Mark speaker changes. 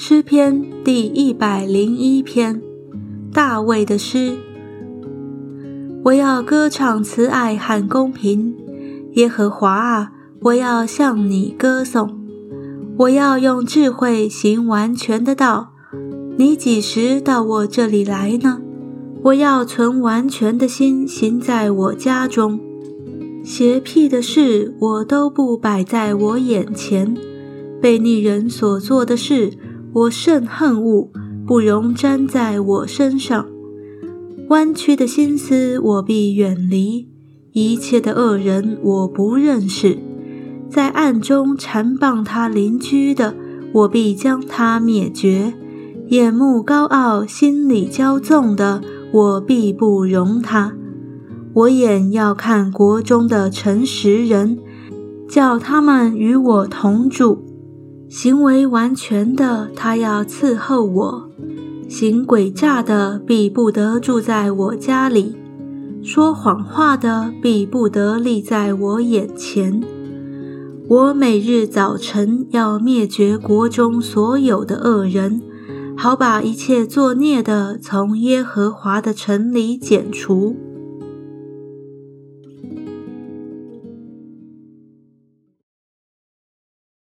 Speaker 1: 诗篇第一百零一篇，大卫的诗。我要歌唱慈爱和公平，耶和华啊，我要向你歌颂。我要用智慧行完全的道。你几时到我这里来呢？我要存完全的心行在我家中。邪僻的事我都不摆在我眼前，被逆人所做的事，我甚恨恶，不容沾在我身上。弯曲的心思我必远离，一切的恶人我不认识。在暗中缠棒他邻居的，我必将他灭绝；眼目高傲、心里骄纵的，我必不容他。我眼要看国中的诚实人，叫他们与我同住；行为完全的，他要伺候我；行诡诈的，必不得住在我家里；说谎话的，必不得立在我眼前。我每日早晨要灭绝国中所有的恶人，好把一切作孽的从耶和华的城里剪除。